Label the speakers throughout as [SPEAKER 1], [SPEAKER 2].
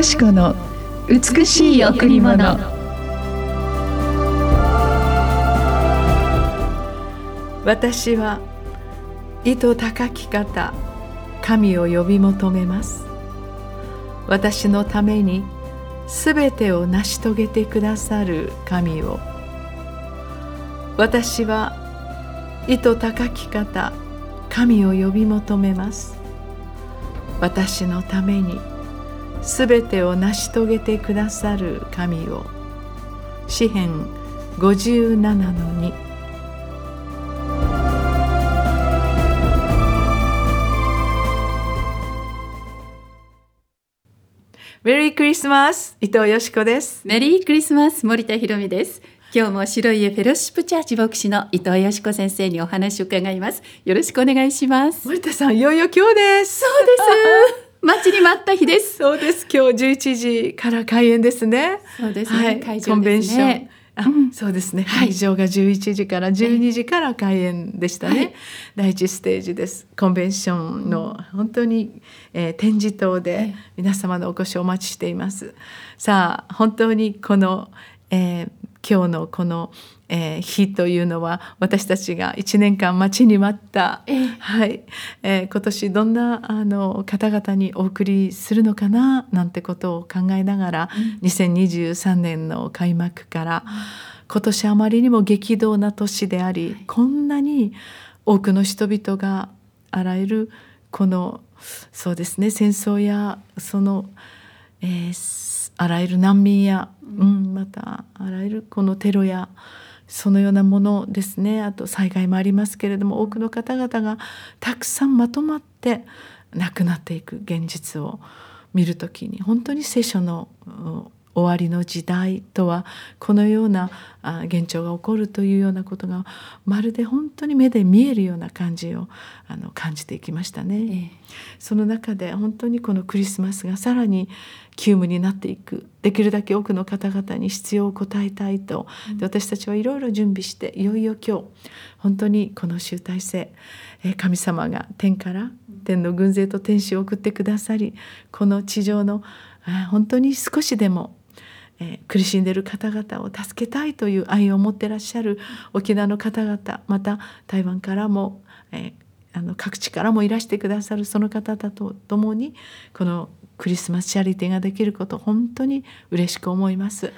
[SPEAKER 1] よし子の美しい贈り物。私は糸高き方神を呼び求めます。私のためにすべてを成し遂げてくださる神を。私は糸高き方神を呼び求めます。私のためにすべてを成し遂げてくださる神を詩編57の2メリークリスマス伊藤よしこです。
[SPEAKER 2] メリークリスマス森田博美です。今日も白い家フェロシップチャーチ牧師の伊藤よしこ先生にお話を伺います。よろしくお願いします。
[SPEAKER 1] 森田さんいよいよ今日です。
[SPEAKER 2] そうです 待ちに待った日です。
[SPEAKER 1] そうです。今日11時から開演ですね。
[SPEAKER 2] そうですね、はい、会
[SPEAKER 1] 場、ね、コンベンション。あ、うん、そうですね、会場が11時から12時から開演でしたね、はい、第一ステージです。コンベンションの本当に、えー、展示棟で皆様のお越しをお待ちしています。さあ本当にこの、えー、今日のこの、えー、日というのは私たちが1年間待ちに待った、えー、はいえー、今年どんなあの方々にお送りするのかななんてことを考えながら、うん、2023年の開幕から、今年あまりにも激動な年であり、はい、こんなに多くの人々があらゆるこのそうですね戦争やその、えー、あらゆる難民やうん、またあらゆるこのテロやそのようなものですね。あと災害もありますけれども多くの方々がたくさんまとまって亡くなっていく現実を見る時に本当に聖書の終わりの時代とはこのような現状が起こるというようなことがまるで本当に目で見えるような感じをあの感じていきましたね、ええ、その中で本当にこのクリスマスがさらに急務になっていく。できるだけ多くの方々に必要を応えたいと、で私たちはいろいろ準備していよいよ今日本当にこの集大成神様が天から天の軍勢と天使を送ってくださりこの地上の本当に少しでもえ、苦しんでいる方々を助けたいという愛を持ってらっしゃる沖縄の方々また台湾からも、え、あの各地からもいらしてくださるその方々と共にこのクリスマスチャリティーができること本当に嬉しく思います。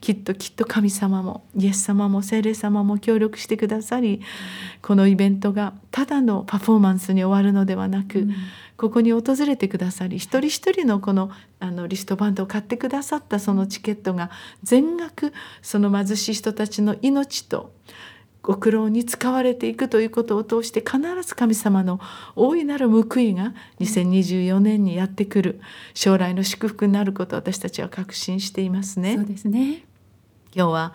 [SPEAKER 1] きっときっと神様もイエス様も聖霊様も協力してくださりこのイベントがただのパフォーマンスに終わるのではなく、うん、ここに訪れてくださり一人一人のこのあのリストバンドを買ってくださったそのチケットが全額その貧しい人たちの命とご苦労に使われていくということを通して必ず神様の大いなる報いが2024年にやってくる。将来の祝福になることを私たちは確信していますね。
[SPEAKER 2] そうですね。
[SPEAKER 1] 今日は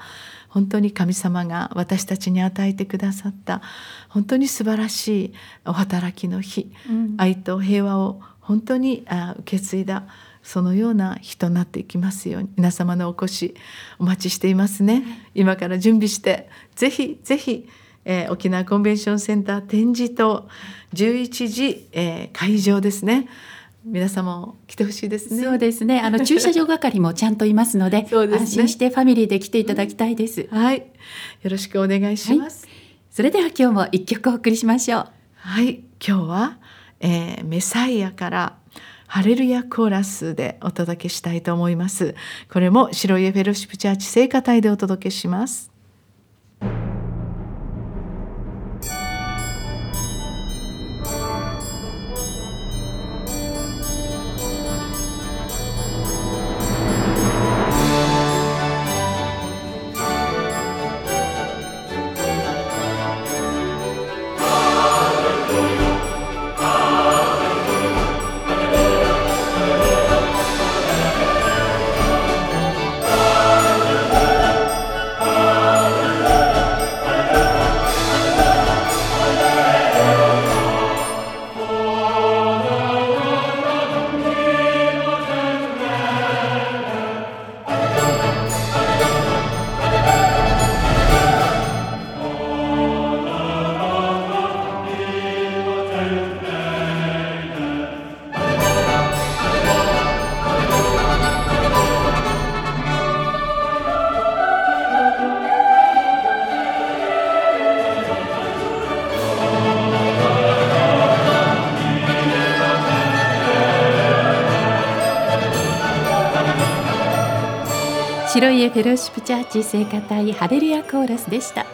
[SPEAKER 1] 本当に神様が私たちに与えてくださった本当に素晴らしいお働きの日、うん、愛と平和を本当に受け継いだそのような日となっていきますように皆様のお越しお待ちしていますね今から準備してぜひぜひ、えー、沖縄コンベンションセンター展示棟11時、えー、会場ですね皆様も来てほしいですね。
[SPEAKER 2] そうですね。あの駐車場係もちゃんといますので、ですね、安心してファミリーで来ていただきたいです。
[SPEAKER 1] はい、よろしくお願いします。はい、
[SPEAKER 2] それでは今日も一曲お送りしましょう。
[SPEAKER 1] はい、今日は、えー、メサイアからハレルヤコーラスでお届けしたいと思います。これも白家フェロシップチャーチ聖歌隊でお届けします。
[SPEAKER 2] 白家フェローシップチャーチ聖歌隊ハレルヤコーラスでした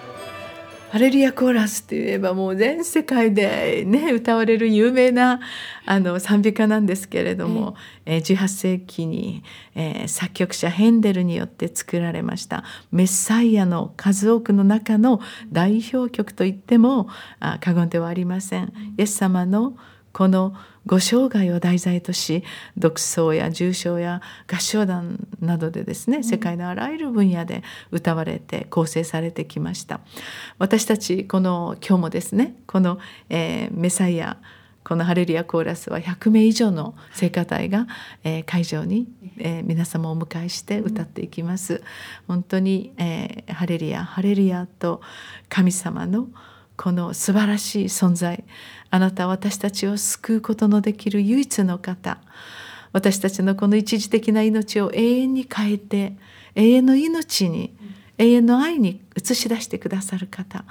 [SPEAKER 1] ハレルヤコーラスといえばもう全世界でね歌われる有名なあの賛美歌なんですけれども、えー、18世紀に、えー、作曲者ヘンデルによって作られましたメッサイアの数多くの中の代表曲といってもあ過言ではありません。イエス様のこのご生涯を題材とし独奏や重唱や合唱団などでですね世界のあらゆる分野で歌われて構成されてきました私たちこの今日もですねこの、えー、メサイアこの「ハレルヤコーラス」は100名以上の聖歌隊が、えー、会場に、えー、皆様をお迎えして歌っていきます。本当に、えー、ハレルヤハレルヤと神様のこの素晴らしい存在。あなた私たちを救うことのできる唯一の方。私たちのこの一時的な命を永遠に変えて永遠の命に永遠の愛に映し出してくださる方。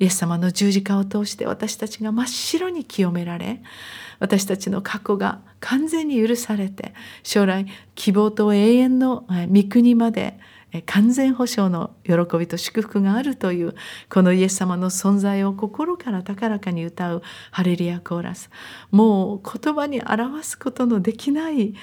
[SPEAKER 1] イエス様の十字架を通して私たちが真っ白に清められ私たちの過去が完全に許されて将来希望と永遠の御国まで完全保障の喜びと祝福があるというこのイエス様の存在を心から高らかに歌うハレリアコーラス。もう言葉に表すことのできない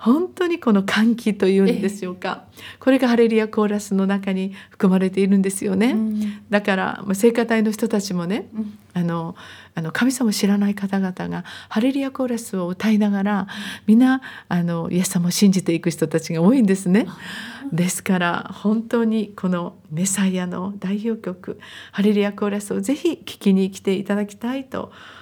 [SPEAKER 1] 本当にこの歓喜というんでしょうか、これがハレリアコーラスの中に含まれているんですよね、うん、だから聖歌隊の人たちもね、うん、あのあの神様を知らない方々がハレリアコーラスを歌いながら皆あのイエス様を信じていく人たちが多いんですね。ですから本当にこのメサイアの代表曲「ハレリアコーラス」をぜひ聴きに来ていただきたいと思います、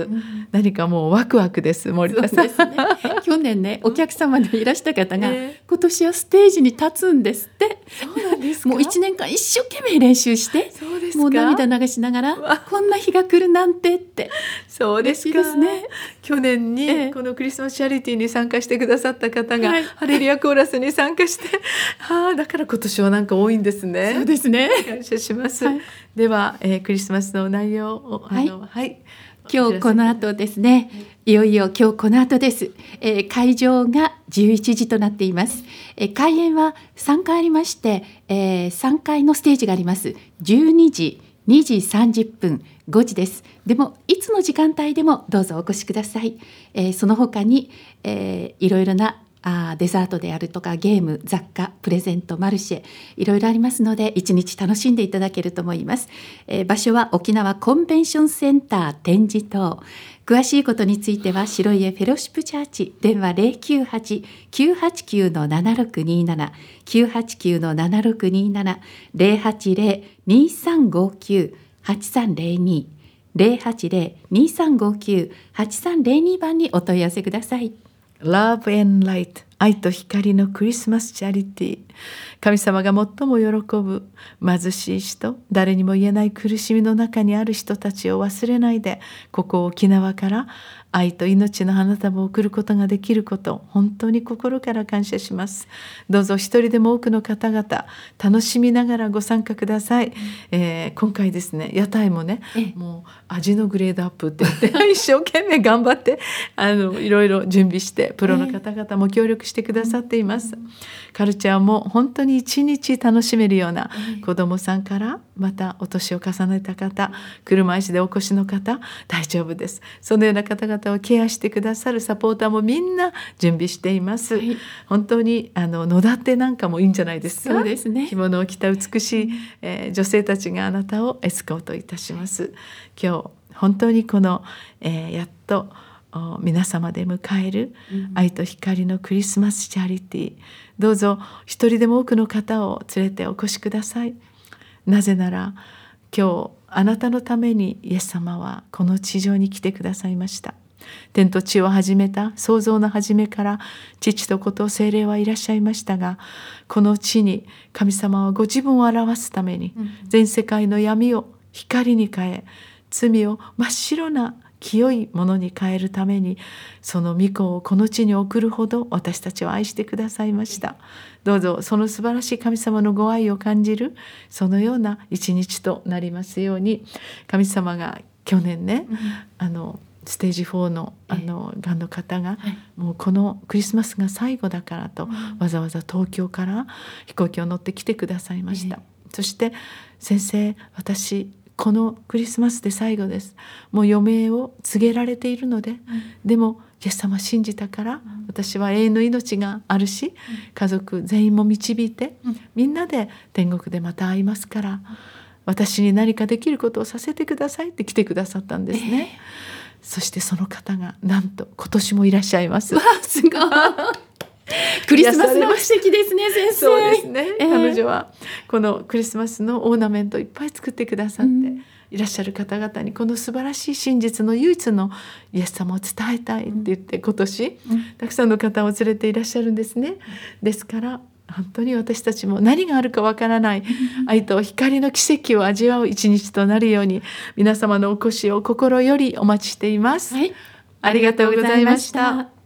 [SPEAKER 1] うん、何かもうワクワクです森田さん、ね、
[SPEAKER 2] 去年ねお客様でいらした方が、えー、今年はステージに立つんですって。
[SPEAKER 1] そうなんです
[SPEAKER 2] もう一年間一生懸命練習してもう涙流しながらこんな日が来るなんてって。
[SPEAKER 1] そうですですね。去年にこのクリスマスチャリティーに参加してくださった方が、ハレリアコーラスに参加して、はあだから今年はなんか多いんですね。
[SPEAKER 2] そうですね。
[SPEAKER 1] 感謝します、はい、では、えー、クリスマスの内容をはい、はい。
[SPEAKER 2] 今日この後ですね、いよいよ今日この後です、えー、会場が11時となっています、えー、開演は3回ありまして、えー、3階のステージがあります。12時2時30分5時です。でもいつの時間帯でもどうぞお越しください、えー、その他に、えー、いろいろなあデザートであるとかゲーム雑貨プレゼントマルシェいろいろありますので一日楽しんでいただけると思います、えー、場所は沖縄コンベンションセンター展示棟。詳しいことについては白家フェロシップチャーチ。電話098-989-7627 989-7627 080-2359-8302 080-2359-8302番にお問い合わせください。
[SPEAKER 1] Love and Light 愛と光のクリスマスチャリティ。神様が最も喜ぶ貧しい人誰にも言えない苦しみの中にある人たちを忘れないでここ沖縄から愛と命の花束を送ることができること本当に心から感謝します。どうぞ一人でも多くの方々楽しみながらご参加ください、うん、えー、今回ですね屋台もねもう味のグレードアップって言って 一生懸命頑張ってあのいろいろ準備してプロの方々も協力してくださっています、うん、カルチャーも本当に一日楽しめるような子どもさんからまたお年を重ねた方車椅子でお越しの方大丈夫です。そのような方々方をケアしてくださるサポーターもみんな準備しています、はい、本当にあの野立なんかもいいんじゃないですか？
[SPEAKER 2] そうですね。
[SPEAKER 1] 着物を着た美しい、えー、女性たちがあなたをエスコートいたします。今日本当にこの、えー、やっと皆様で迎える愛と光のクリスマスチャリティー、どうぞ一人でも多くの方を連れてお越しください。なぜなら今日あなたのためにイエス様はこの地上に来てくださいました天と地を始めた創造の初めから父と子と精霊はいらっしゃいましたがこの地に神様はご自分を表すために全世界の闇を光に変え罪を真っ白な清いものに変えるためにその御子をこの地に送るほど私たちを愛してくださいました。どうぞその素晴らしい神様のご愛を感じるそのような一日となりますように神様が去年ね、うん、あのステージ4のあのがんの方が、もうこのクリスマスが最後だからと、わざわざ東京から飛行機を乗って来てくださいました。そして先生私このクリスマスで最後です。もう余命を告げられているので、でもイエス様信じたから私は永遠の命があるし家族全員も導いてみんなで天国でまた会いますから私に何かできることをさせてくださいって来てくださったんですね。そしてその方がなんと今年もいらっしゃいます。
[SPEAKER 2] わすごいクリスマスの素敵ですね先生。
[SPEAKER 1] そうですね、えー、彼女はこのクリスマスのオーナメントいっぱい作ってくださって。うんいらっしゃる方々にこの素晴らしい真実の唯一のイエス様を伝えたいって言って今年たくさんの方を連れていらっしゃるんですね。ですから本当に私たちも何があるかわからない愛と光の奇跡を味わう一日となるように皆様のお越しを心よりお待ちしています。はい、ありがとうございました。